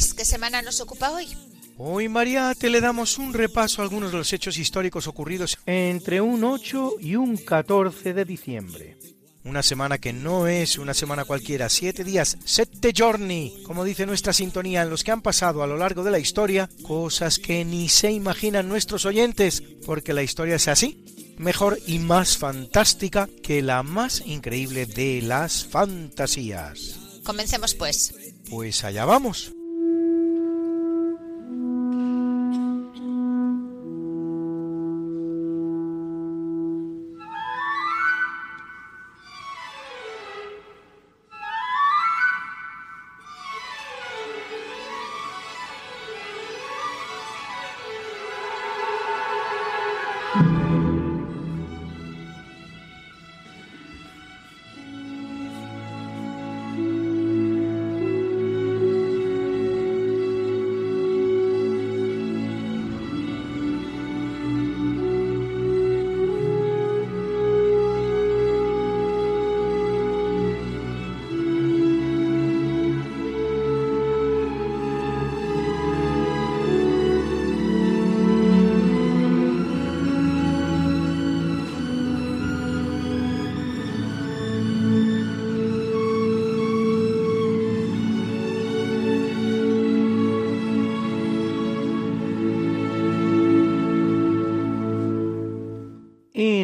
Luis, ¿qué semana nos ocupa hoy? Hoy, Mariate, le damos un repaso a algunos de los hechos históricos ocurridos entre un 8 y un 14 de diciembre. Una semana que no es una semana cualquiera, siete días, sette giorni, como dice nuestra sintonía, en los que han pasado a lo largo de la historia cosas que ni se imaginan nuestros oyentes, porque la historia es así, mejor y más fantástica que la más increíble de las fantasías. Comencemos pues. Pues allá vamos.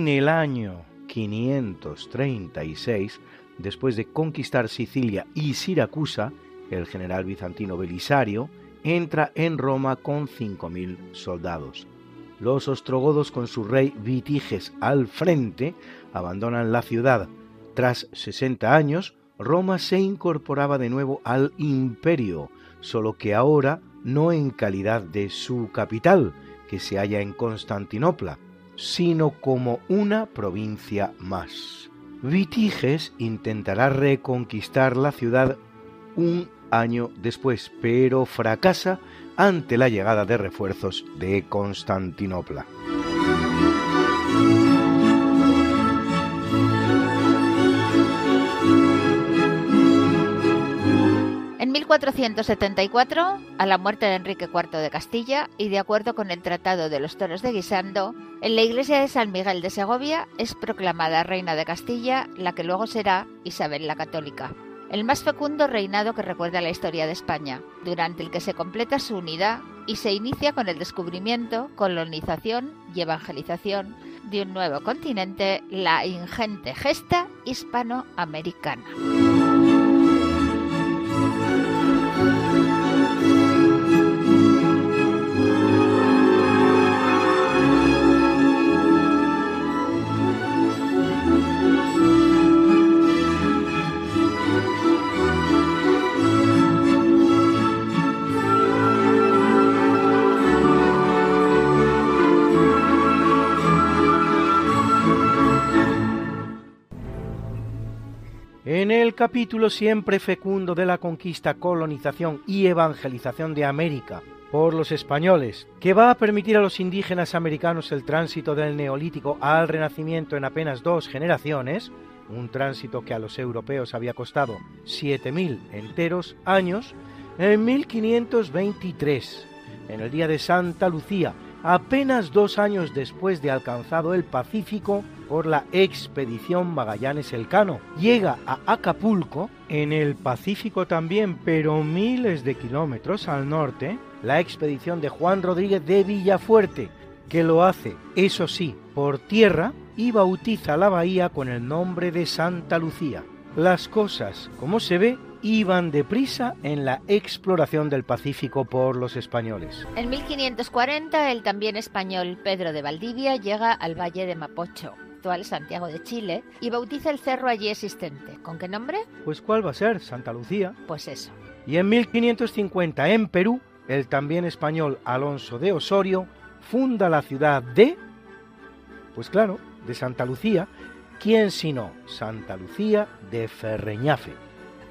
En el año 536, después de conquistar Sicilia y Siracusa, el general bizantino Belisario entra en Roma con 5.000 soldados. Los ostrogodos con su rey Vitiges al frente abandonan la ciudad. Tras 60 años, Roma se incorporaba de nuevo al imperio, solo que ahora no en calidad de su capital, que se halla en Constantinopla, sino como una provincia más. Vitiges intentará reconquistar la ciudad un año después, pero fracasa ante la llegada de refuerzos de Constantinopla. En 1474, a la muerte de Enrique IV de Castilla y de acuerdo con el Tratado de los Toros de Guisando, en la iglesia de San Miguel de Segovia es proclamada reina de Castilla, la que luego será Isabel la Católica. El más fecundo reinado que recuerda la historia de España, durante el que se completa su unidad y se inicia con el descubrimiento, colonización y evangelización de un nuevo continente, la ingente gesta hispanoamericana. Capítulo siempre fecundo de la conquista, colonización y evangelización de América por los españoles, que va a permitir a los indígenas americanos el tránsito del neolítico al renacimiento en apenas dos generaciones, un tránsito que a los europeos había costado 7.000 enteros años, en 1523, en el día de Santa Lucía, apenas dos años después de alcanzado el Pacífico, por la expedición Magallanes Elcano. Llega a Acapulco, en el Pacífico también, pero miles de kilómetros al norte, la expedición de Juan Rodríguez de Villafuerte, que lo hace, eso sí, por tierra y bautiza la bahía con el nombre de Santa Lucía. Las cosas, como se ve, iban deprisa en la exploración del Pacífico por los españoles. En 1540 el también español Pedro de Valdivia llega al valle de Mapocho, actual Santiago de Chile, y bautiza el cerro allí existente. ¿Con qué nombre? Pues ¿cuál va a ser? Santa Lucía. Pues eso. Y en 1550 en Perú, el también español Alonso de Osorio funda la ciudad de... Pues claro, de Santa Lucía. ¿Quién sino Santa Lucía de Ferreñafe?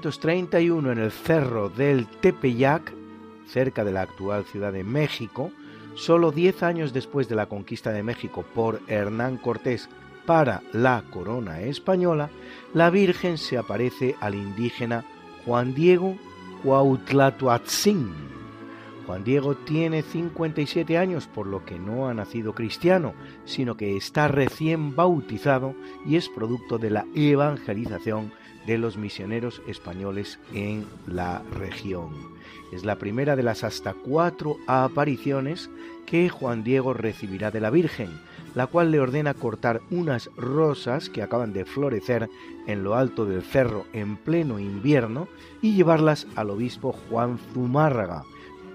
En 1531 en el cerro del Tepeyac, cerca de la actual Ciudad de México, solo diez años después de la conquista de México por Hernán Cortés para la corona española, la Virgen se aparece al indígena Juan Diego Cuautlatoatzin. Juan Diego tiene 57 años, por lo que no ha nacido cristiano, sino que está recién bautizado y es producto de la evangelización de los misioneros españoles en la región. Es la primera de las hasta cuatro apariciones que Juan Diego recibirá de la Virgen, la cual le ordena cortar unas rosas que acaban de florecer en lo alto del cerro en pleno invierno y llevarlas al obispo Juan Zumárraga,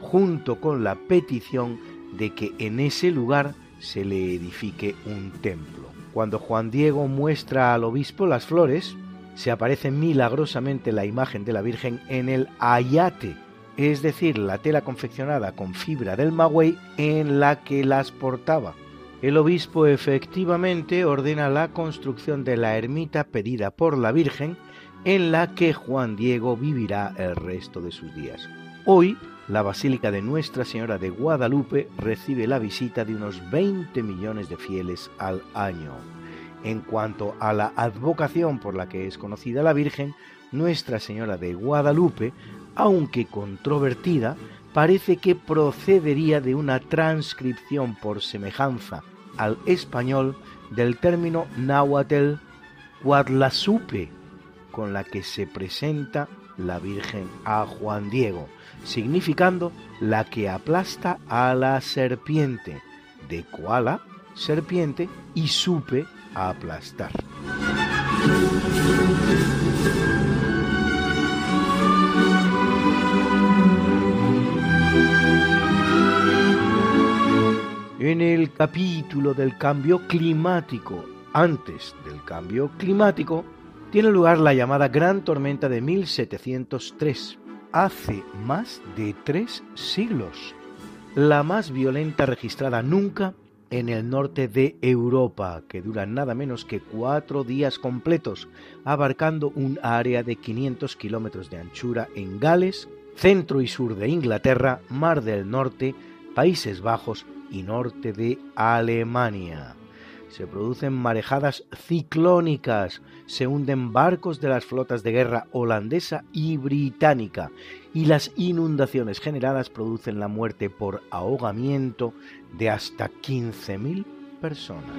junto con la petición de que en ese lugar se le edifique un templo. Cuando Juan Diego muestra al obispo las flores, se aparece milagrosamente la imagen de la Virgen en el ayate, es decir, la tela confeccionada con fibra del magüey en la que las portaba. El obispo efectivamente ordena la construcción de la ermita pedida por la Virgen, en la que Juan Diego vivirá el resto de sus días. Hoy, la Basílica de Nuestra Señora de Guadalupe recibe la visita de unos 20 millones de fieles al año. En cuanto a la advocación por la que es conocida la Virgen, Nuestra Señora de Guadalupe, aunque controvertida, parece que procedería de una transcripción por semejanza al español del término náhuatl Guadlasupe, con la que se presenta la Virgen a Juan Diego, significando la que aplasta a la serpiente, de koala, serpiente, y supe, aplastar. En el capítulo del cambio climático, antes del cambio climático, tiene lugar la llamada Gran Tormenta de 1703, hace más de tres siglos, la más violenta registrada nunca en el norte de Europa, que dura nada menos que cuatro días completos, abarcando un área de 500 kilómetros de anchura en Gales, centro y sur de Inglaterra, Mar del Norte, Países Bajos y norte de Alemania. Se producen marejadas ciclónicas, se hunden barcos de las flotas de guerra holandesa y británica, y las inundaciones generadas producen la muerte por ahogamiento de hasta 15.000 personas.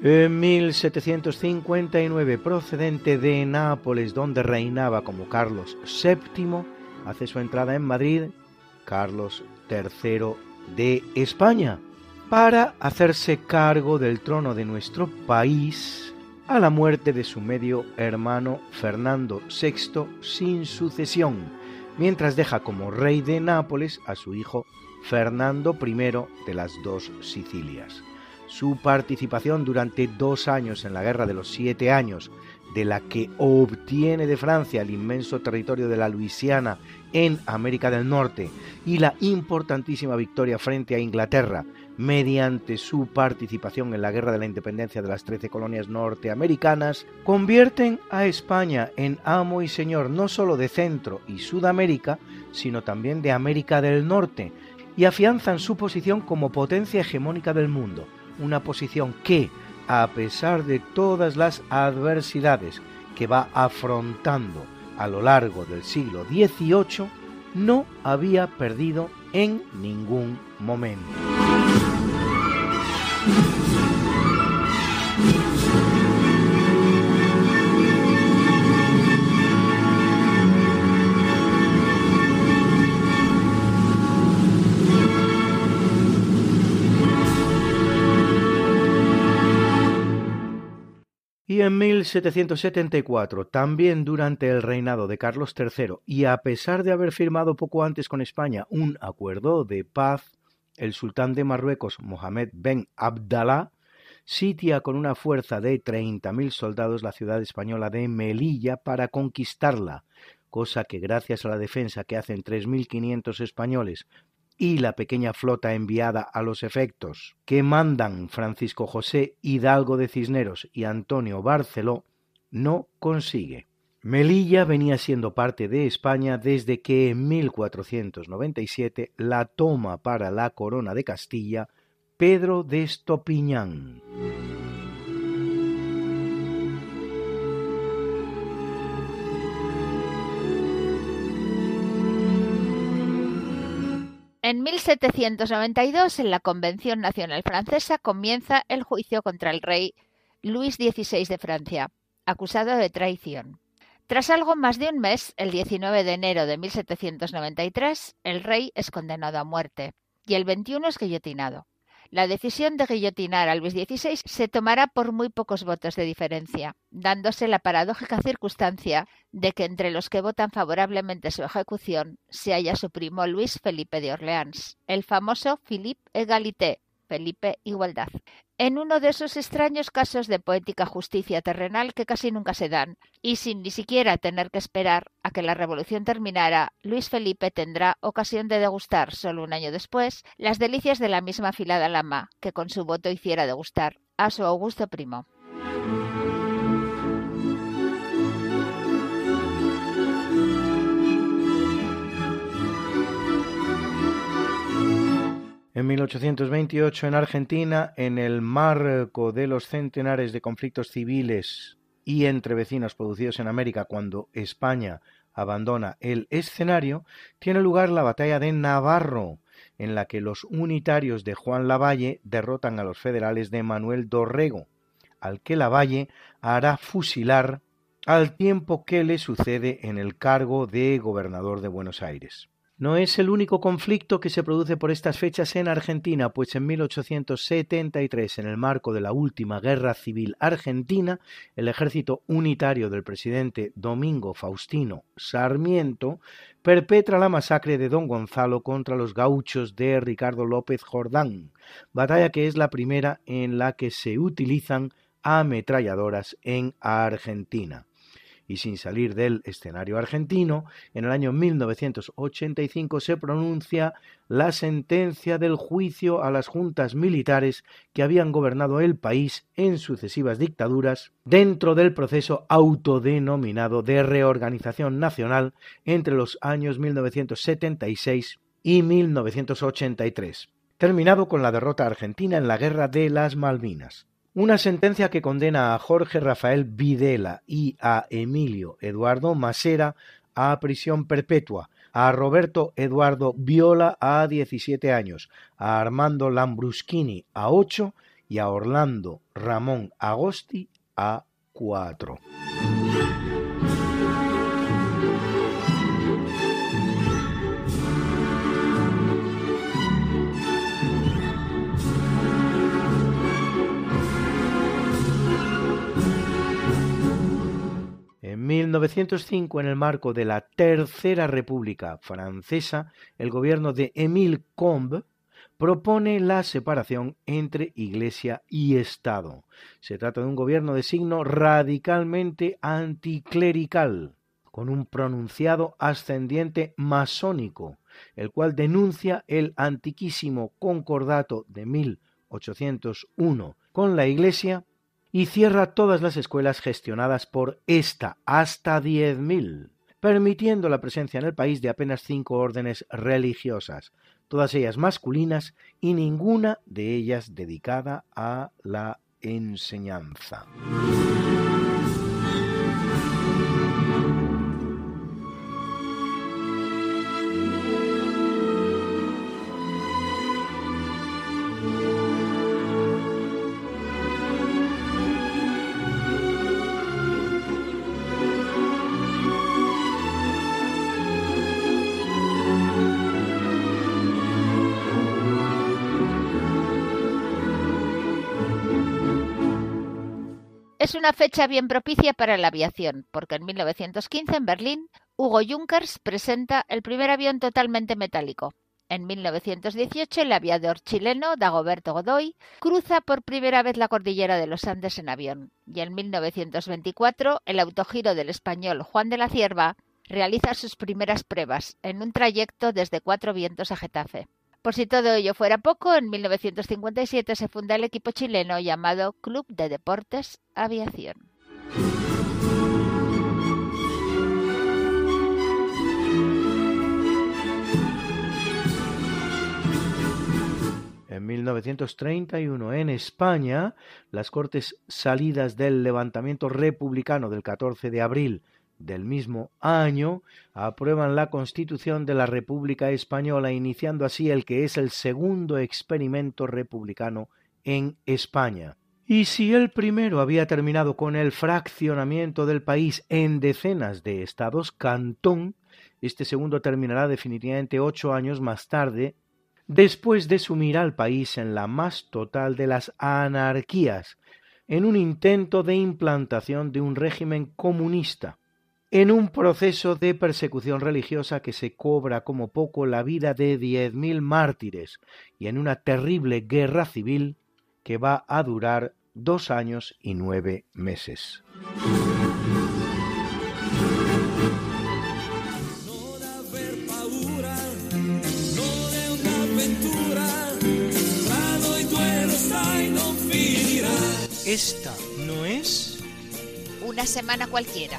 En 1759, procedente de Nápoles, donde reinaba como Carlos VII, hace su entrada en Madrid Carlos III de España para hacerse cargo del trono de nuestro país a la muerte de su medio hermano Fernando VI sin sucesión, mientras deja como rey de Nápoles a su hijo Fernando I de las dos Sicilias. Su participación durante dos años en la Guerra de los Siete Años, de la que obtiene de Francia el inmenso territorio de la Luisiana en América del Norte y la importantísima victoria frente a Inglaterra mediante su participación en la Guerra de la Independencia de las Trece colonias norteamericanas, convierten a España en amo y señor no solo de Centro y Sudamérica, sino también de América del Norte, y afianzan su posición como potencia hegemónica del mundo, una posición que, a pesar de todas las adversidades que va afrontando a lo largo del siglo XVIII, no había perdido en ningún momento. En 1774, también durante el reinado de Carlos III, y a pesar de haber firmado poco antes con España un acuerdo de paz, el sultán de Marruecos, Mohamed Ben Abdallah, sitia con una fuerza de 30.000 soldados la ciudad española de Melilla para conquistarla, cosa que gracias a la defensa que hacen 3.500 españoles y la pequeña flota enviada a los efectos que mandan Francisco José Hidalgo de Cisneros y Antonio Barceló, no consigue. Melilla venía siendo parte de España desde que en 1497 la toma para la corona de Castilla Pedro de Estopiñán. En 1792, en la Convención Nacional Francesa, comienza el juicio contra el rey Luis XVI de Francia, acusado de traición. Tras algo más de un mes, el 19 de enero de 1793, el rey es condenado a muerte y el 21 es guillotinado. La decisión de guillotinar a Luis XVI se tomará por muy pocos votos de diferencia, dándose la paradójica circunstancia de que entre los que votan favorablemente su ejecución se halla su primo Luis Felipe de Orleans, el famoso Philippe Egalité, Felipe Igualdad en uno de esos extraños casos de poética justicia terrenal que casi nunca se dan, y sin ni siquiera tener que esperar a que la revolución terminara, Luis Felipe tendrá ocasión de degustar, solo un año después, las delicias de la misma filada lama que con su voto hiciera degustar a su augusto primo. En 1828 en Argentina, en el marco de los centenares de conflictos civiles y entre vecinos producidos en América cuando España abandona el escenario, tiene lugar la batalla de Navarro, en la que los unitarios de Juan Lavalle derrotan a los federales de Manuel Dorrego, al que Lavalle hará fusilar al tiempo que le sucede en el cargo de gobernador de Buenos Aires. No es el único conflicto que se produce por estas fechas en Argentina, pues en 1873, en el marco de la última guerra civil argentina, el ejército unitario del presidente Domingo Faustino Sarmiento perpetra la masacre de Don Gonzalo contra los gauchos de Ricardo López Jordán, batalla que es la primera en la que se utilizan ametralladoras en Argentina y sin salir del escenario argentino, en el año 1985 se pronuncia la sentencia del juicio a las juntas militares que habían gobernado el país en sucesivas dictaduras dentro del proceso autodenominado de reorganización nacional entre los años 1976 y 1983, terminado con la derrota argentina en la Guerra de las Malvinas. Una sentencia que condena a Jorge Rafael Videla y a Emilio Eduardo Masera a prisión perpetua, a Roberto Eduardo Viola a 17 años, a Armando Lambruschini a 8 y a Orlando Ramón Agosti a 4. 1905, en el marco de la Tercera República Francesa, el gobierno de Émile Combes propone la separación entre Iglesia y Estado. Se trata de un gobierno de signo radicalmente anticlerical, con un pronunciado ascendiente masónico, el cual denuncia el antiquísimo concordato de 1801 con la Iglesia y cierra todas las escuelas gestionadas por esta, hasta 10.000, permitiendo la presencia en el país de apenas cinco órdenes religiosas, todas ellas masculinas y ninguna de ellas dedicada a la enseñanza. Es una fecha bien propicia para la aviación, porque en 1915 en Berlín, Hugo Junkers presenta el primer avión totalmente metálico. En 1918 el aviador chileno Dagoberto Godoy cruza por primera vez la cordillera de los Andes en avión. Y en 1924 el autogiro del español Juan de la Cierva realiza sus primeras pruebas en un trayecto desde Cuatro Vientos a Getafe. Por si todo ello fuera poco, en 1957 se funda el equipo chileno llamado Club de Deportes Aviación. En 1931, en España, las Cortes salidas del levantamiento republicano del 14 de abril del mismo año aprueban la Constitución de la República Española, iniciando así el que es el segundo experimento republicano en España. Y si el primero había terminado con el fraccionamiento del país en decenas de estados cantón, este segundo terminará definitivamente ocho años más tarde, después de sumir al país en la más total de las anarquías, en un intento de implantación de un régimen comunista en un proceso de persecución religiosa que se cobra como poco la vida de diez mil mártires y en una terrible guerra civil que va a durar dos años y nueve meses. Esta no es Una semana cualquiera.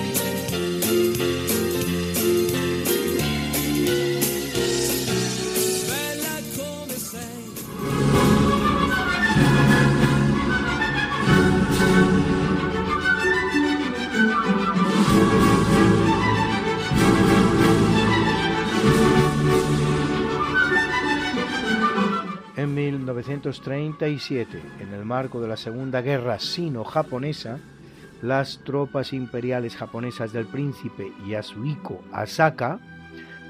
En 1937, en el marco de la Segunda Guerra Sino-Japonesa, las tropas imperiales japonesas del príncipe Yasuhiko Asaka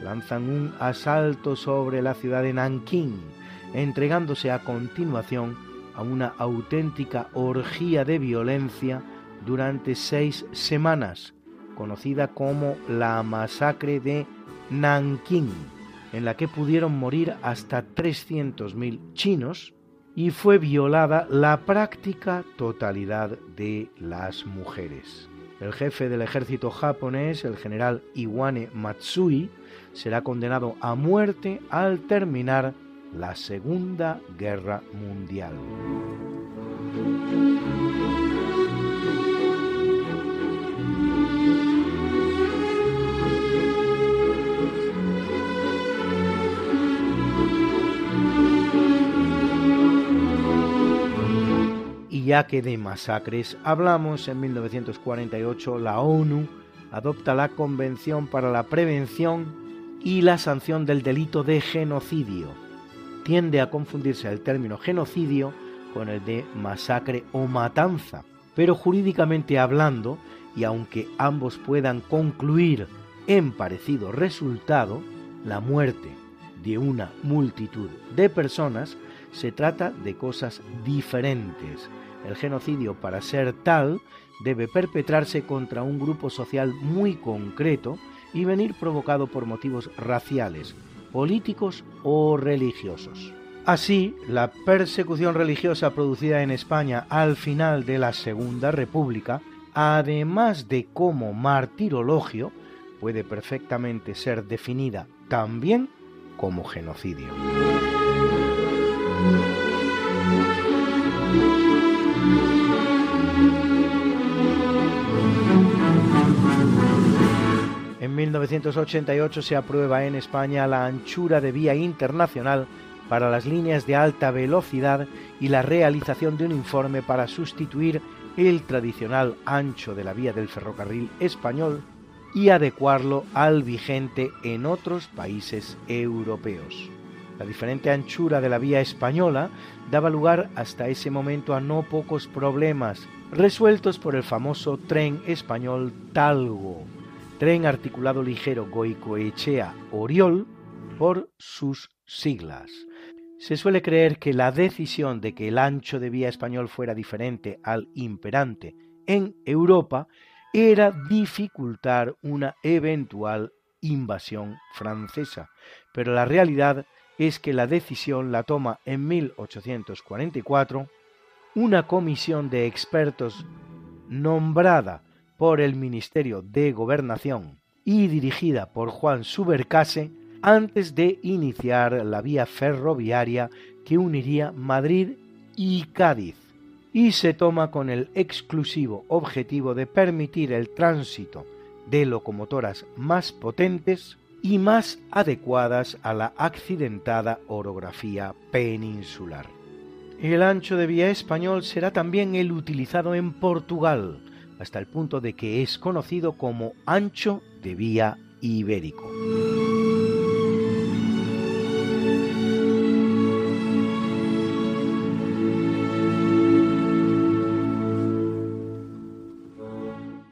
lanzan un asalto sobre la ciudad de Nankín, entregándose a continuación a una auténtica orgía de violencia durante seis semanas, conocida como la masacre de Nankín en la que pudieron morir hasta 300.000 chinos y fue violada la práctica totalidad de las mujeres. El jefe del ejército japonés, el general Iwane Matsui, será condenado a muerte al terminar la Segunda Guerra Mundial. Ya que de masacres hablamos, en 1948 la ONU adopta la Convención para la Prevención y la Sanción del Delito de Genocidio. Tiende a confundirse el término genocidio con el de masacre o matanza, pero jurídicamente hablando, y aunque ambos puedan concluir en parecido resultado, la muerte de una multitud de personas, se trata de cosas diferentes. El genocidio, para ser tal, debe perpetrarse contra un grupo social muy concreto y venir provocado por motivos raciales, políticos o religiosos. Así, la persecución religiosa producida en España al final de la Segunda República, además de como martirologio, puede perfectamente ser definida también como genocidio. En 1988 se aprueba en España la anchura de vía internacional para las líneas de alta velocidad y la realización de un informe para sustituir el tradicional ancho de la vía del ferrocarril español y adecuarlo al vigente en otros países europeos. La diferente anchura de la vía española daba lugar hasta ese momento a no pocos problemas, resueltos por el famoso tren español Talgo, tren articulado ligero Goicoechea-Oriol por sus siglas. Se suele creer que la decisión de que el ancho de vía español fuera diferente al imperante en Europa era dificultar una eventual invasión francesa, pero la realidad es que la decisión la toma en 1844 una comisión de expertos nombrada por el Ministerio de Gobernación y dirigida por Juan Subercase antes de iniciar la vía ferroviaria que uniría Madrid y Cádiz, y se toma con el exclusivo objetivo de permitir el tránsito de locomotoras más potentes y más adecuadas a la accidentada orografía peninsular. El ancho de vía español será también el utilizado en Portugal, hasta el punto de que es conocido como ancho de vía ibérico.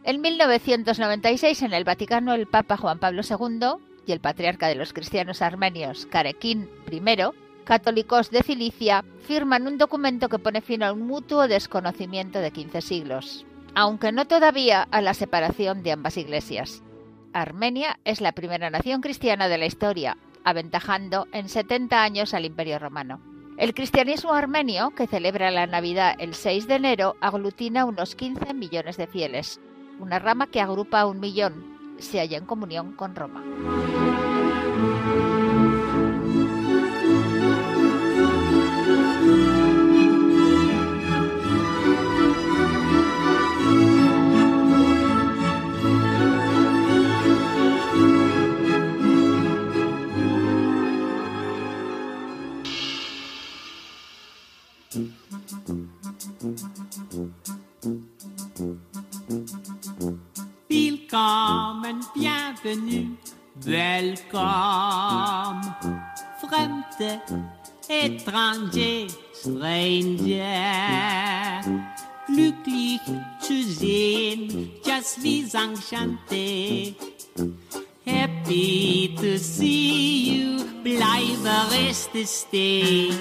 En 1996, en el Vaticano, el Papa Juan Pablo II y el patriarca de los cristianos armenios, Karekin I, católicos de Cilicia, firman un documento que pone fin a un mutuo desconocimiento de 15 siglos, aunque no todavía a la separación de ambas iglesias. Armenia es la primera nación cristiana de la historia, aventajando en 70 años al Imperio Romano. El cristianismo armenio, que celebra la Navidad el 6 de enero, aglutina unos 15 millones de fieles, una rama que agrupa a un millón, se halla en comunión con Roma. Welcome. Fremde, étranger, stranger. Glücklich zu sehen, just wie enchanté. Happy to see you, bleibe reste stay.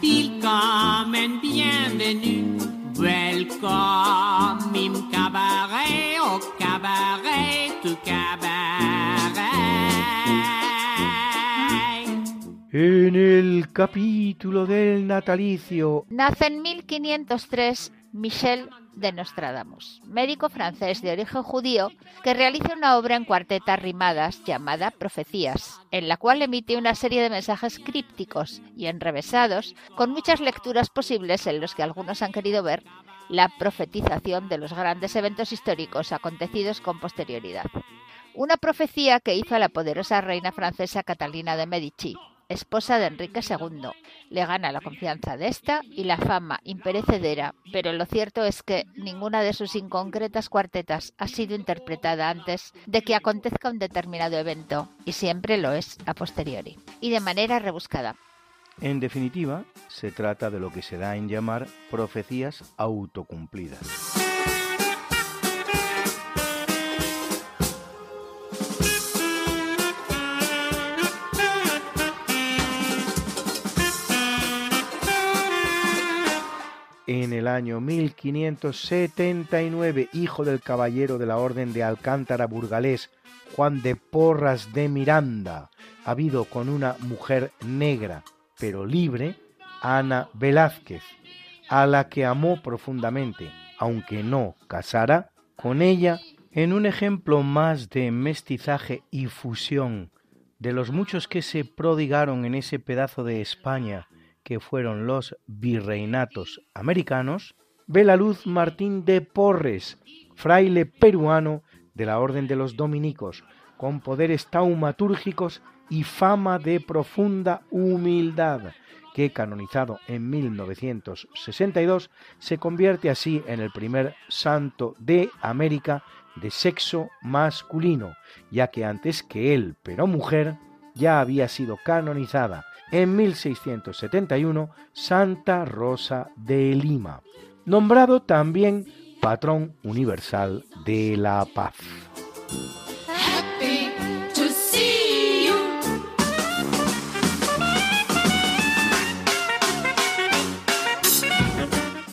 Willkommen, bienvenue, welcome im cabaret, au cabaret, tu cabaret. En el capítulo del natalicio Nace en 1503 Michel de Nostradamus, médico francés de origen judío que realiza una obra en cuartetas rimadas llamada Profecías, en la cual emite una serie de mensajes crípticos y enrevesados con muchas lecturas posibles en los que algunos han querido ver la profetización de los grandes eventos históricos acontecidos con posterioridad. Una profecía que hizo a la poderosa reina francesa Catalina de Medici, esposa de Enrique II. Le gana la confianza de esta y la fama imperecedera, pero lo cierto es que ninguna de sus inconcretas cuartetas ha sido interpretada antes de que acontezca un determinado evento, y siempre lo es a posteriori, y de manera rebuscada. En definitiva, se trata de lo que se da en llamar profecías autocumplidas. El año 1579, hijo del caballero de la Orden de Alcántara burgalés Juan de Porras de Miranda, habido con una mujer negra pero libre, Ana Velázquez, a la que amó profundamente, aunque no casara con ella, en un ejemplo más de mestizaje y fusión de los muchos que se prodigaron en ese pedazo de España que fueron los virreinatos americanos, ve la luz Martín de Porres, fraile peruano de la Orden de los Dominicos, con poderes taumatúrgicos y fama de profunda humildad, que canonizado en 1962 se convierte así en el primer santo de América de sexo masculino, ya que antes que él, pero mujer, ya había sido canonizada en 1671 Santa Rosa de Lima, nombrado también patrón universal de la paz.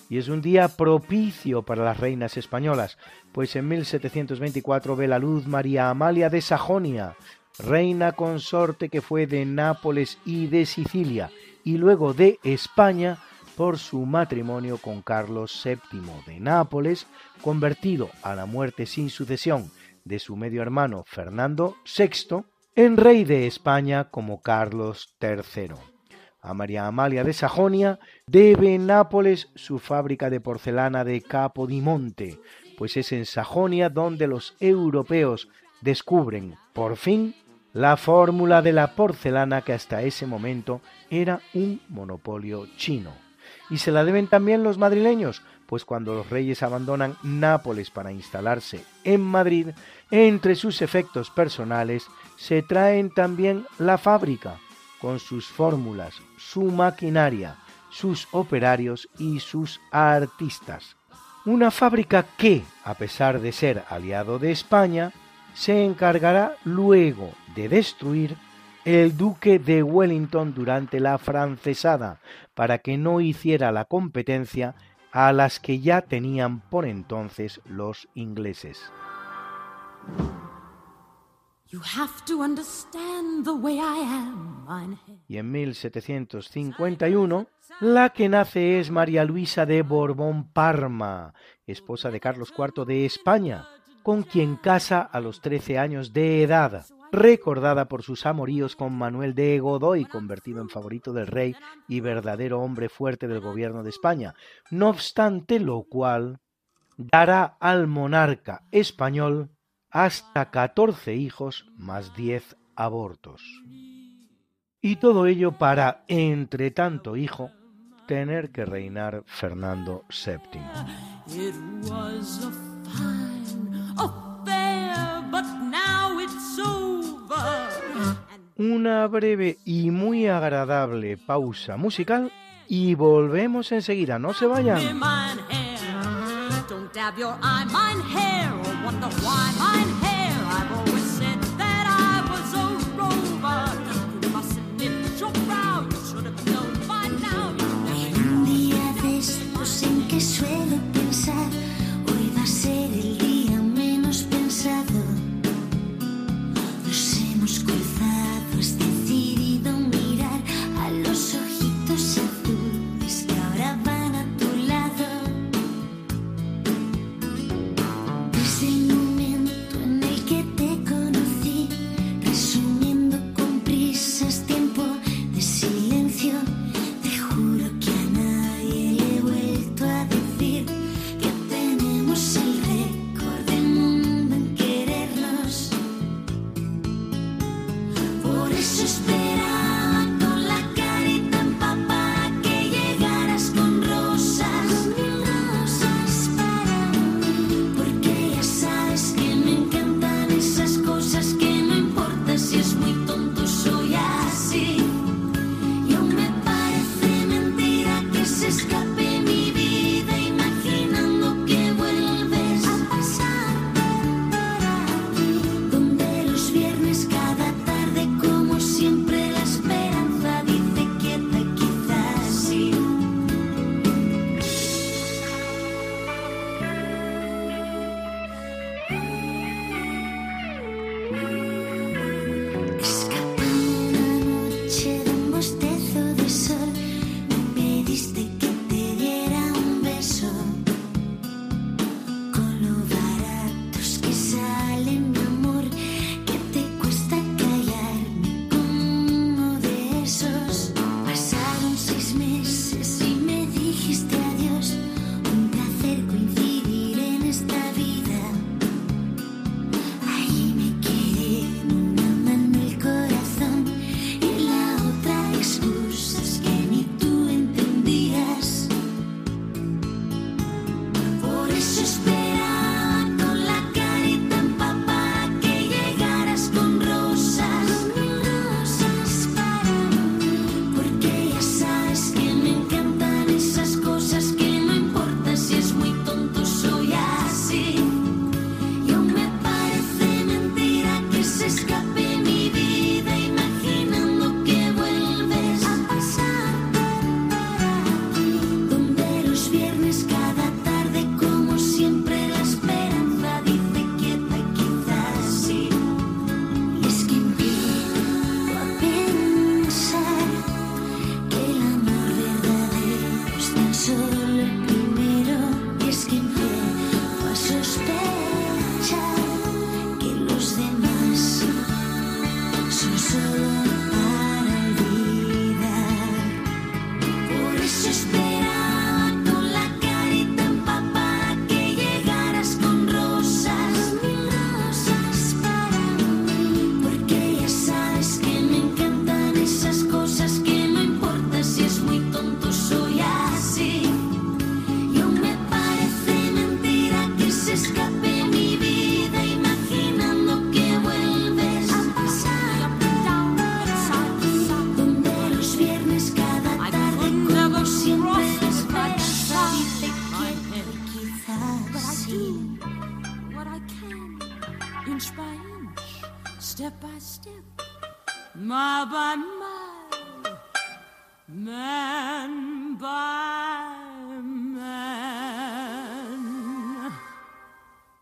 y es un día propicio para las reinas españolas, pues en 1724 ve la luz María Amalia de Sajonia, reina consorte que fue de Nápoles y de Sicilia, y luego de España por su matrimonio con Carlos VII de Nápoles, convertido a la muerte sin sucesión de su medio hermano Fernando VI en rey de España como Carlos III. A María Amalia de Sajonia debe Nápoles su fábrica de porcelana de Capodimonte, pues es en Sajonia donde los europeos descubren, por fin, la fórmula de la porcelana que hasta ese momento era un monopolio chino. Y se la deben también los madrileños, pues cuando los reyes abandonan Nápoles para instalarse en Madrid, entre sus efectos personales se traen también la fábrica, con sus fórmulas, su maquinaria, sus operarios y sus artistas. Una fábrica que, a pesar de ser aliado de España, se encargará luego de destruir el duque de Wellington durante la francesada, para que no hiciera la competencia a las que ya tenían por entonces los ingleses. Y en 1751, la que nace es María Luisa de Borbón Parma, esposa de Carlos IV de España, con quien casa a los 13 años de edad, recordada por sus amoríos con Manuel de Godoy, convertido en favorito del rey y verdadero hombre fuerte del gobierno de España, no obstante lo cual dará al monarca español hasta 14 hijos más 10 abortos. Y todo ello para, entre tanto hijo, tener que reinar Fernando VII. Una breve y muy agradable pausa musical y volvemos enseguida, no se vayan. Desde el momento en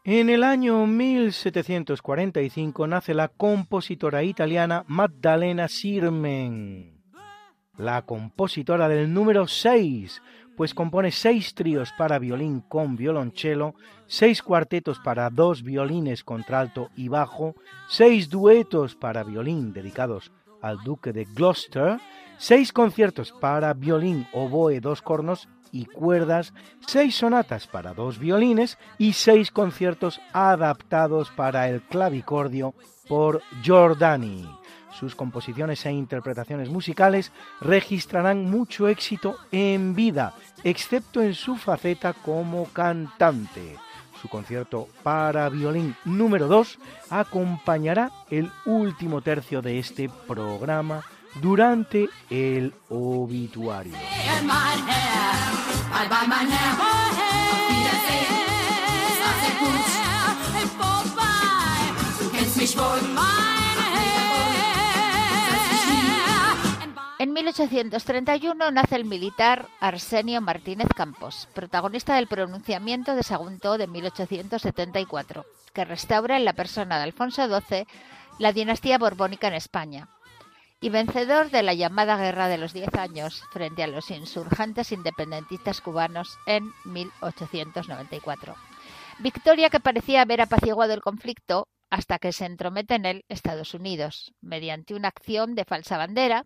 En el año 1745 nace la compositora italiana Maddalena Sirmen, la compositora del número 6, pues compone seis tríos para violín con violonchelo, seis cuartetos para dos violines, contralto y bajo, seis duetos para violín dedicados al duque de Gloucester, seis conciertos para violín, oboe, dos cornos y cuerdas, seis sonatas para dos violines y seis conciertos adaptados para el clavicordio por Giordani. Sus composiciones e interpretaciones musicales registrarán mucho éxito en vida, excepto en su faceta como cantante. Su concierto para violín número 2 acompañará el último tercio de este programa durante el obituario. En 1831 nace el militar Arsenio Martínez Campos, protagonista del pronunciamiento de Sagunto de 1874, que restaura en la persona de Alfonso XII la dinastía borbónica en España y vencedor de la llamada Guerra de los Diez Años frente a los insurgentes independentistas cubanos en 1894. Victoria que parecía haber apaciguado el conflicto hasta que se entromete en él Estados Unidos, mediante una acción de falsa bandera,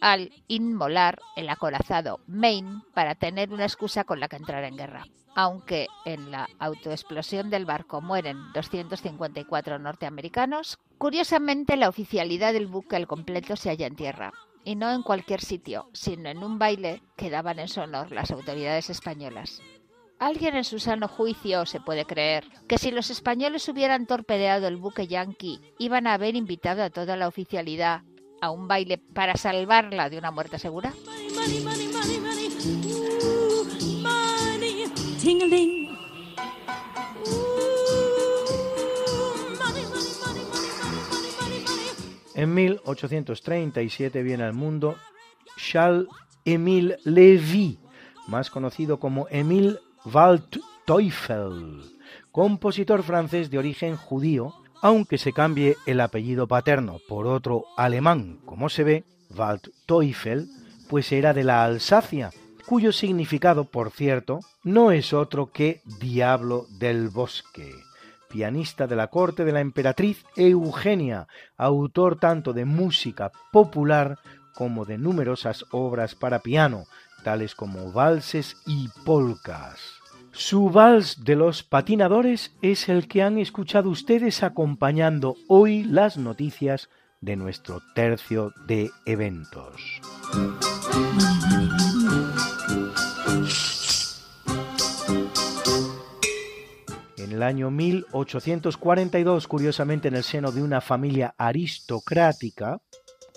al inmolar el acorazado Maine para tener una excusa con la que entrar en guerra. Aunque en la autoexplosión del barco mueren 254 norteamericanos, curiosamente la oficialidad del buque al completo se halla en tierra, y no en cualquier sitio, sino en un baile que daban en su honor las autoridades españolas. ¿Alguien en su sano juicio se puede creer que si los españoles hubieran torpedeado el buque yanqui, iban a haber invitado a toda la oficialidad a un baile para salvarla de una muerte segura? En 1837 viene al mundo Charles Émile Lévy, más conocido como Émile Waldteufel, compositor francés de origen judío aunque se cambie el apellido paterno por otro alemán, como se ve, Waldteufel, pues era de la Alsacia, cuyo significado, por cierto, no es otro que Diablo del Bosque pianista de la corte de la emperatriz Eugenia, autor tanto de música popular como de numerosas obras para piano, tales como valses y polcas. Su vals de los patinadores es el que han escuchado ustedes acompañando hoy las noticias de nuestro tercio de eventos. En el año 1842, curiosamente en el seno de una familia aristocrática,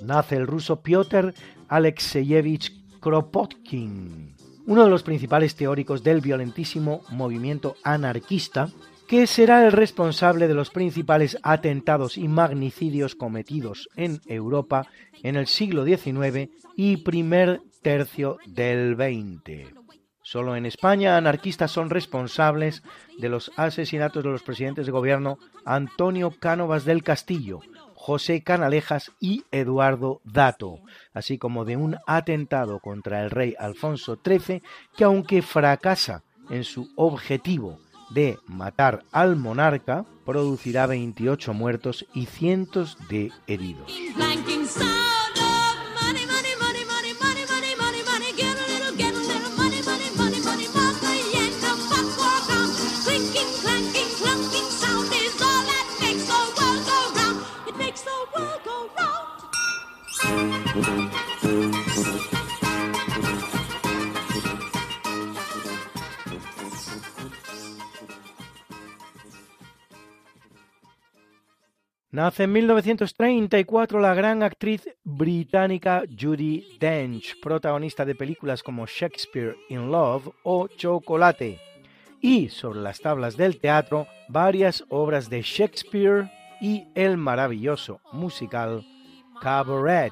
nace el ruso Piotr Alexeyevich Kropotkin, uno de los principales teóricos del violentísimo movimiento anarquista, que será el responsable de los principales atentados y magnicidios cometidos en Europa en el siglo XIX y primer tercio del XX. Solo en España anarquistas son responsables de los asesinatos de los presidentes de gobierno Antonio Cánovas del Castillo, José Canalejas y Eduardo Dato, así como de un atentado contra el rey Alfonso XIII que aunque fracasa en su objetivo de matar al monarca, producirá 28 muertos y cientos de heridos. Nace en 1934 la gran actriz británica Judy Dench, protagonista de películas como Shakespeare in Love o Chocolate, y sobre las tablas del teatro varias obras de Shakespeare y el maravilloso musical Cabaret,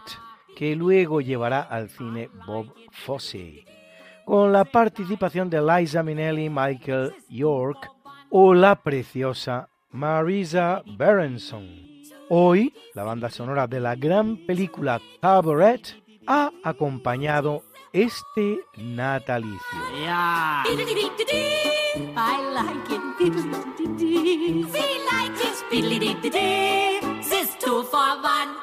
que luego llevará al cine Bob Fosse, con la participación de Liza Minnelli, Michael York o la preciosa Marisa Berenson. Hoy, la banda sonora de la gran película Cabaret ha acompañado este natalicio. It.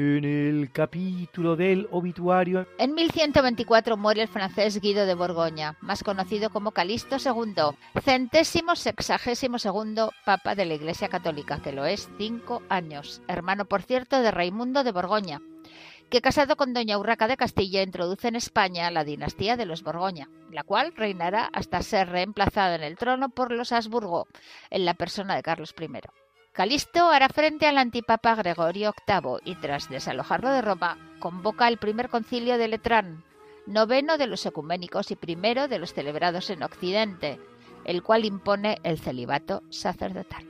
En el capítulo del obituario En 1124 muere el francés Guido de Borgoña, más conocido como Calixto II, centésimo sexagésimo segundo papa de la Iglesia Católica, que lo es cinco años, hermano por cierto de Raimundo de Borgoña, que casado con doña Urraca de Castilla introduce en España la dinastía de los Borgoña, la cual reinará hasta ser reemplazada en el trono por los Habsburgo, en la persona de Carlos I. Calisto hará frente al antipapa Gregorio VIII y tras desalojarlo de Roma, convoca el primer concilio de Letrán, noveno de los ecuménicos y primero de los celebrados en Occidente, el cual impone el celibato sacerdotal.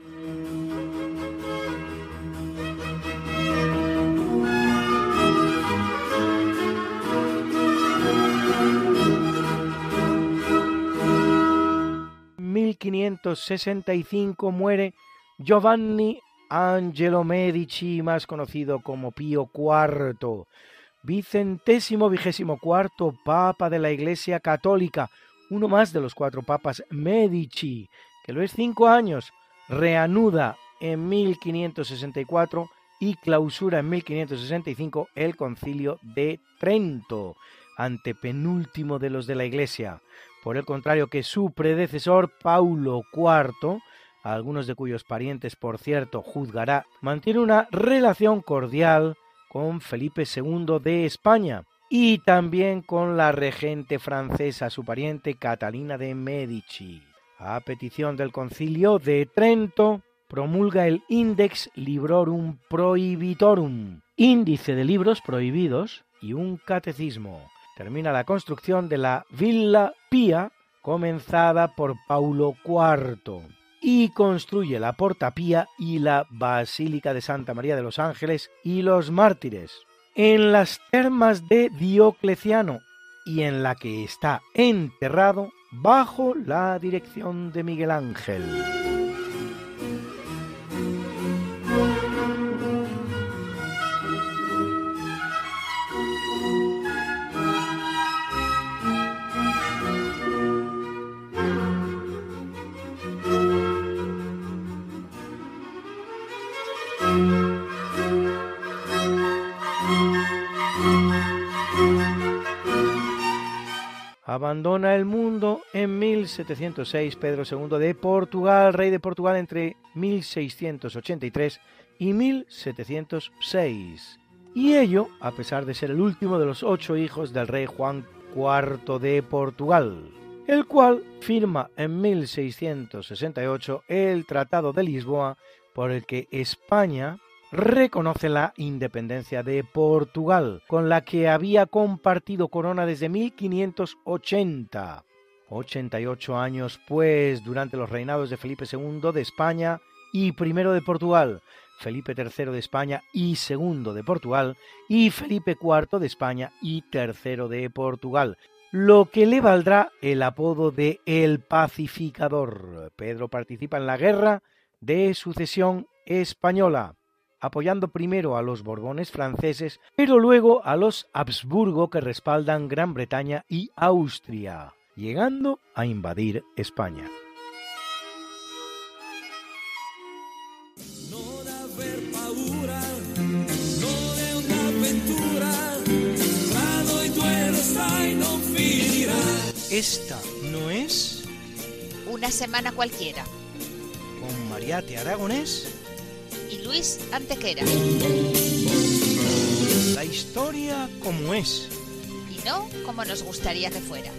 En 1565 muere Giovanni Angelo Medici, más conocido como Pío IV, vicentésimo vigésimo papa de la Iglesia Católica, uno más de los cuatro papas Medici, que lo es cinco años, reanuda en 1564 y clausura en 1565 el concilio de Trento, antepenúltimo de los de la Iglesia. Por el contrario que su predecesor Paulo IV, algunos de cuyos parientes, por cierto, juzgará, mantiene una relación cordial con Felipe II de España y también con la regente francesa, su pariente Catalina de Medici. A petición del concilio de Trento, promulga el Index Librorum Prohibitorum, índice de libros prohibidos y un catecismo. Termina la construcción de la Villa Pía, comenzada por Paulo IV y construye la Porta Pía y la Basílica de Santa María de los Ángeles y los Mártires, en las termas de Diocleciano y en la que está enterrado bajo la dirección de Miguel Ángel. Abandona el mundo en 1706 Pedro II de Portugal, rey de Portugal entre 1683 y 1706. Y ello a pesar de ser el último de los ocho hijos del rey Juan IV de Portugal, el cual firma en 1668 el Tratado de Lisboa por el que España reconoce la independencia de Portugal, con la que había compartido corona desde 1580. 88 años, pues, durante los reinados de Felipe II de España y I de Portugal, Felipe III de España y II de Portugal, y Felipe IV de España y III de Portugal, lo que le valdrá el apodo de El Pacificador. Pedro participa en la guerra de sucesión española apoyando primero a los Borbones franceses, pero luego a los Habsburgo que respaldan Gran Bretaña y Austria, llegando a invadir España. Esta no es Una semana cualquiera. Con Mariate Aragonés, Y Luis Antequera. la historia como es. Y no como nos gustaría que fuera.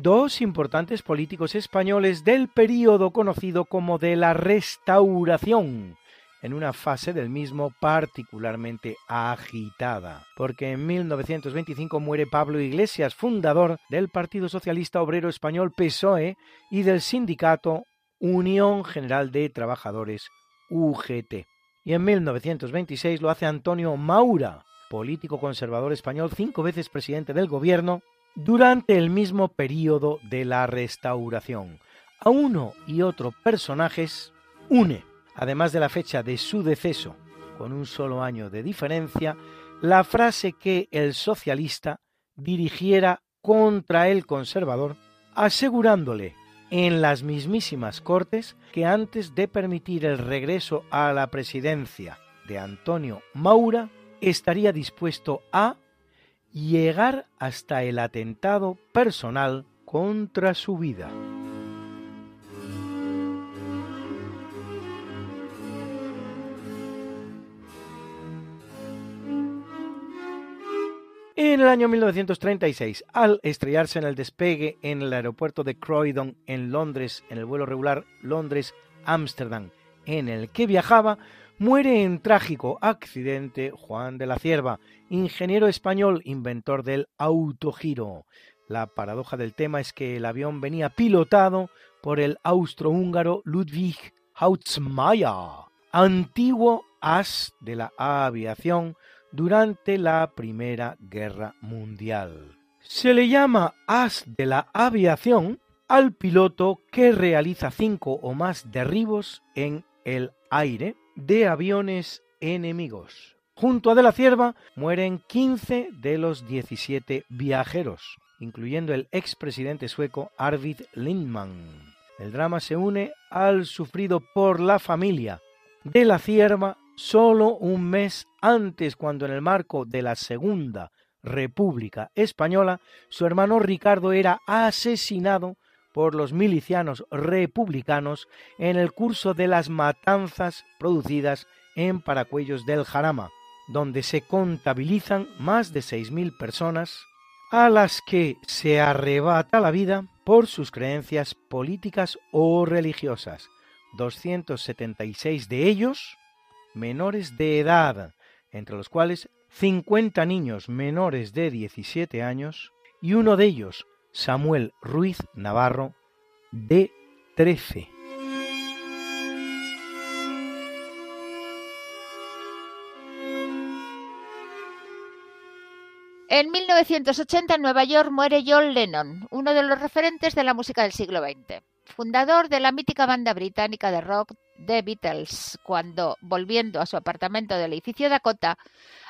Dos importantes políticos españoles del período conocido como de la Restauración, en una fase del mismo particularmente agitada, porque en 1925 muere Pablo Iglesias, fundador del Partido Socialista Obrero Español PSOE y del sindicato Unión General de Trabajadores UGT. Y en 1926 lo hace Antonio Maura, político conservador español, cinco veces presidente del gobierno, durante el mismo período de la restauración. A uno y otro personajes une, además de la fecha de su deceso, con un solo año de diferencia, la frase que el socialista dirigiera contra el conservador, asegurándole en las mismísimas Cortes que antes de permitir el regreso a la presidencia de Antonio Maura, estaría dispuesto a llegar hasta el atentado personal contra su vida. En el año 1936, al estrellarse en el despegue en el aeropuerto de Croydon en Londres, en el vuelo regular Londres-Ámsterdam, en el que viajaba, muere en trágico accidente Juan de la Cierva, ingeniero español, inventor del autogiro. La paradoja del tema es que el avión venía pilotado por el austrohúngaro Ludwig Hautzmayer, antiguo as de la aviación durante la Primera Guerra Mundial. Se le llama as de la aviación al piloto que realiza cinco o más derribos en el aire de aviones enemigos. Junto a De la Cierva mueren 15 de los 17 viajeros, incluyendo el expresidente sueco Arvid Lindman. El drama se une al sufrido por la familia de la Cierva solo un mes antes cuando en el marco de la Segunda República Española su hermano Ricardo era asesinado por los milicianos republicanos en el curso de las matanzas producidas en Paracuellos del Jarama, donde se contabilizan más de 6.000 personas a las que se arrebata la vida por sus creencias políticas o religiosas, 276 de ellos menores de edad, entre los cuales 50 niños menores de 17 años y uno de ellos, Samuel Ruiz Navarro, de 13. En 1980 en Nueva York muere John Lennon, uno de los referentes de la música del siglo XX, fundador de la mítica banda británica de rock The Beatles, cuando, volviendo a su apartamento del edificio Dakota,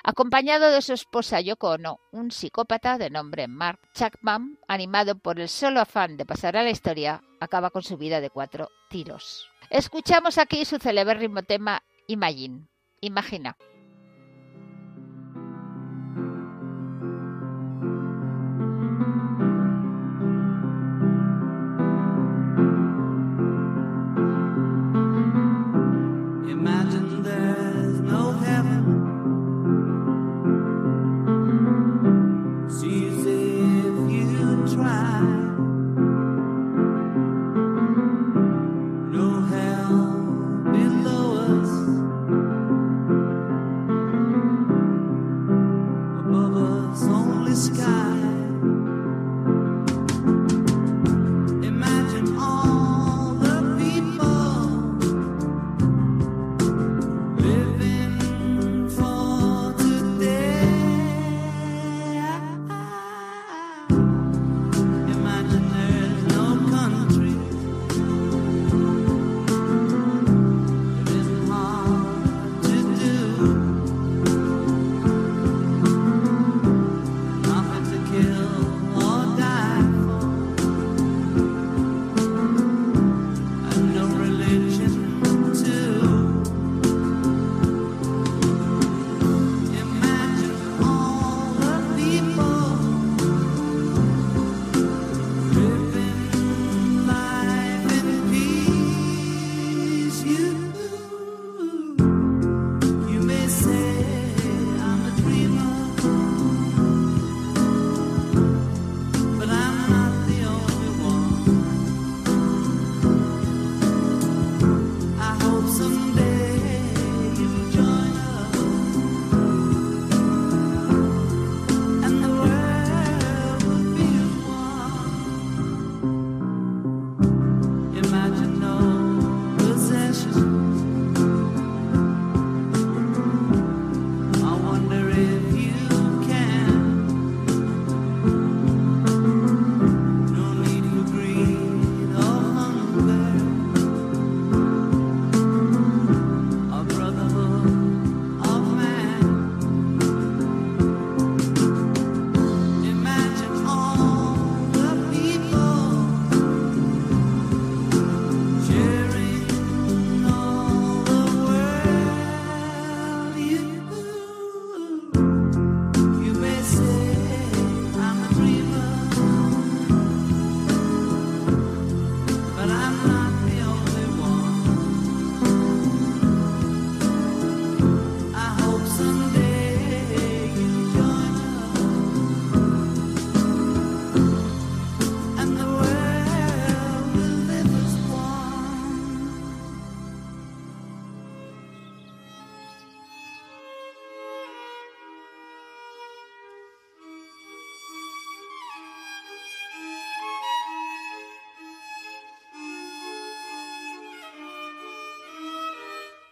acompañado de su esposa Yoko Ono, un psicópata de nombre Mark Chapman, animado por el solo afán de pasar a la historia, acaba con su vida de cuatro tiros. Escuchamos aquí su celebérrimo tema Imagine. Imagina.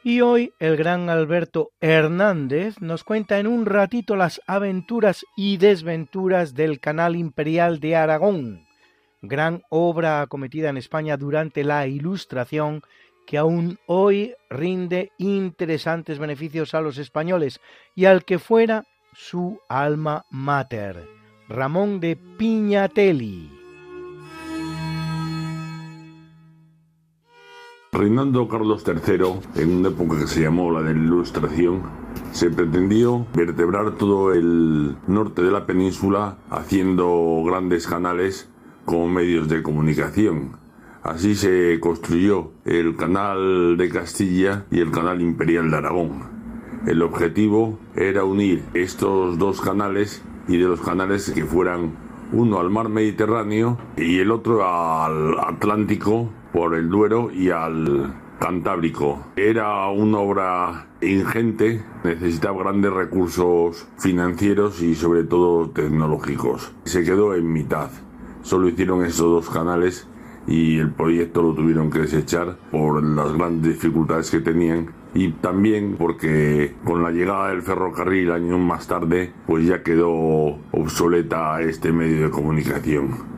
Y hoy el gran Alberto Hernández nos cuenta en un ratito las aventuras y desventuras del Canal Imperial de Aragón, gran obra acometida en España durante la Ilustración que aún hoy rinde interesantes beneficios a los españoles y al que fuera su alma mater, Ramón de Piñatelli. Reinando Carlos III, en una época que se llamó la de la Ilustración, se pretendió vertebrar todo el norte de la península haciendo grandes canales como medios de comunicación. Así se construyó el Canal de Castilla y el Canal Imperial de Aragón. El objetivo era unir estos dos canales y de los canales que fueran uno al mar Mediterráneo y el otro al Atlántico por el Duero y al Cantábrico. Era una obra ingente, necesitaba grandes recursos financieros y sobre todo tecnológicos. Se quedó en mitad. Solo hicieron esos dos canales y el proyecto lo tuvieron que desechar por las grandes dificultades que tenían y también porque con la llegada del ferrocarril años más tarde pues ya quedó obsoleta este medio de comunicación.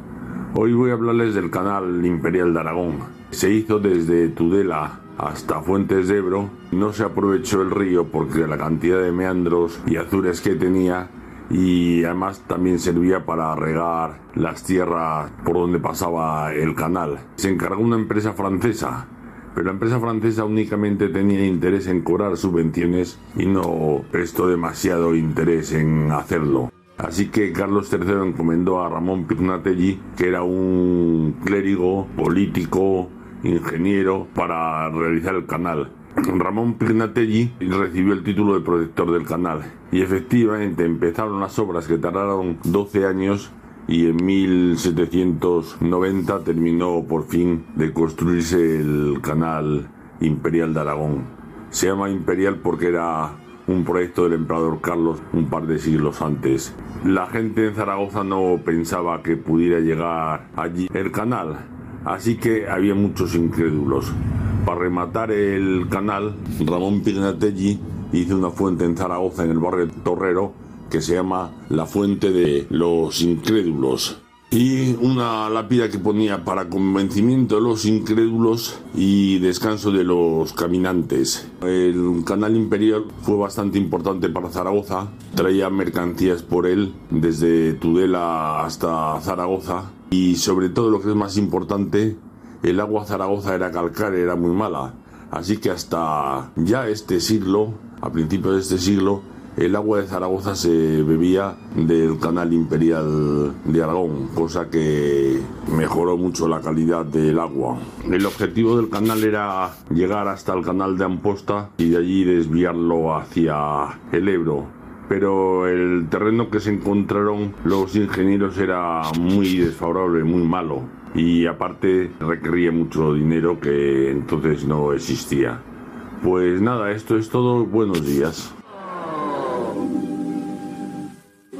Hoy voy a hablarles del canal Imperial de Aragón. Se hizo desde Tudela hasta Fuentes de Ebro. No se aprovechó el río porque la cantidad de meandros y azures que tenía y además también servía para regar las tierras por donde pasaba el canal. Se encargó una empresa francesa, pero la empresa francesa únicamente tenía interés en cobrar subvenciones y no prestó demasiado interés en hacerlo. Así que Carlos III encomendó a Ramón Pignatelli, que era un clérigo, político, ingeniero, para realizar el canal. Ramón Pignatelli recibió el título de protector del canal y efectivamente empezaron las obras que tardaron 12 años y en 1790 terminó por fin de construirse el canal imperial de Aragón. Se llama imperial porque era un proyecto del emperador Carlos un par de siglos antes. La gente en Zaragoza no pensaba que pudiera llegar allí el canal, así que había muchos incrédulos. Para rematar el canal, Ramón Pignatelli hizo una fuente en Zaragoza, en el barrio Torrero, que se llama la Fuente de los Incrédulos. Y una lápida que ponía para convencimiento de los incrédulos y descanso de los caminantes. El canal imperial fue bastante importante para Zaragoza. Traía mercancías por él desde Tudela hasta Zaragoza. Y sobre todo lo que es más importante, el agua Zaragoza era calcárea, era muy mala. Así que hasta ya este siglo, a principios de este siglo, el agua de Zaragoza se bebía del canal imperial de Aragón, cosa que mejoró mucho la calidad del agua. El objetivo del canal era llegar hasta el canal de Amposta y de allí desviarlo hacia el Ebro. Pero el terreno que se encontraron los ingenieros era muy desfavorable, muy malo. Y aparte requería mucho dinero que entonces no existía. Pues nada, esto es todo. Buenos días.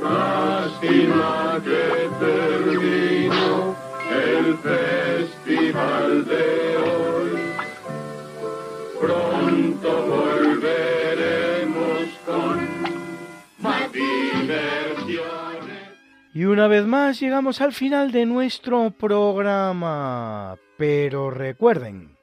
Lástima que terminó el festival de hoy. Pronto volveremos con más diversiones. Y una vez más llegamos al final de nuestro programa. Pero recuerden,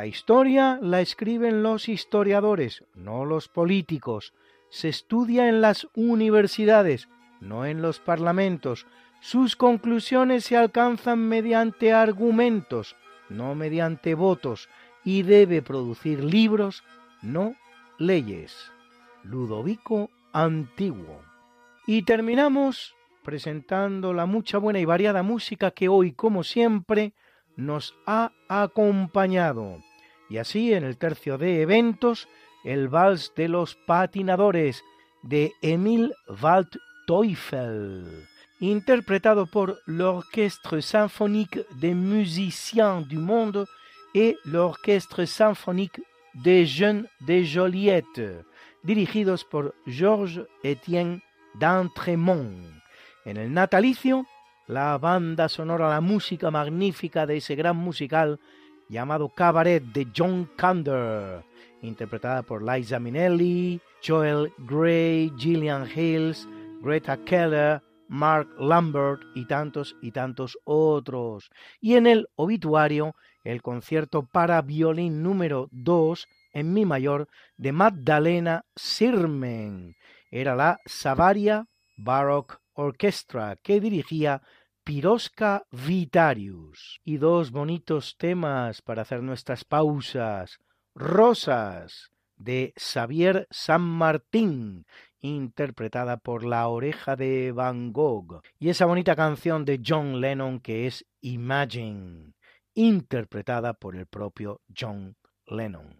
la historia la escriben los historiadores, no los políticos. Se estudia en las universidades, no en los parlamentos. Sus conclusiones se alcanzan mediante argumentos, no mediante votos, y debe producir libros, no leyes. Ludovico Antiguo. Y terminamos presentando la mucha buena y variada música que hoy, como siempre, nos ha acompañado. Y así, en el tercio de eventos, el Vals de los Patinadores de Emil Waldteufel, interpretado por l'Orchestre Symphonique des Musiciens du Monde et l'Orchestre Symphonique des Jeunes de Joliette, dirigidos por Georges Etienne d'Entremont. En el natalicio, la banda sonora, la música magnífica de ese gran musical llamado Cabaret de John Kander, interpretada por Liza Minnelli, Joel Grey, Gillian Hills, Greta Keller, Mark Lambert y tantos y tantos otros. Y en el obituario, el concierto para violín número 2 en mi mayor de Magdalena Sirmen. Era la Savaria Baroque Orchestra que dirigía Piroska Vitarius. Y dos bonitos temas para hacer nuestras pausas. Rosas de Xavier San Martín, interpretada por la oreja de Van Gogh. Y esa bonita canción de John Lennon que es Imagine, interpretada por el propio John Lennon.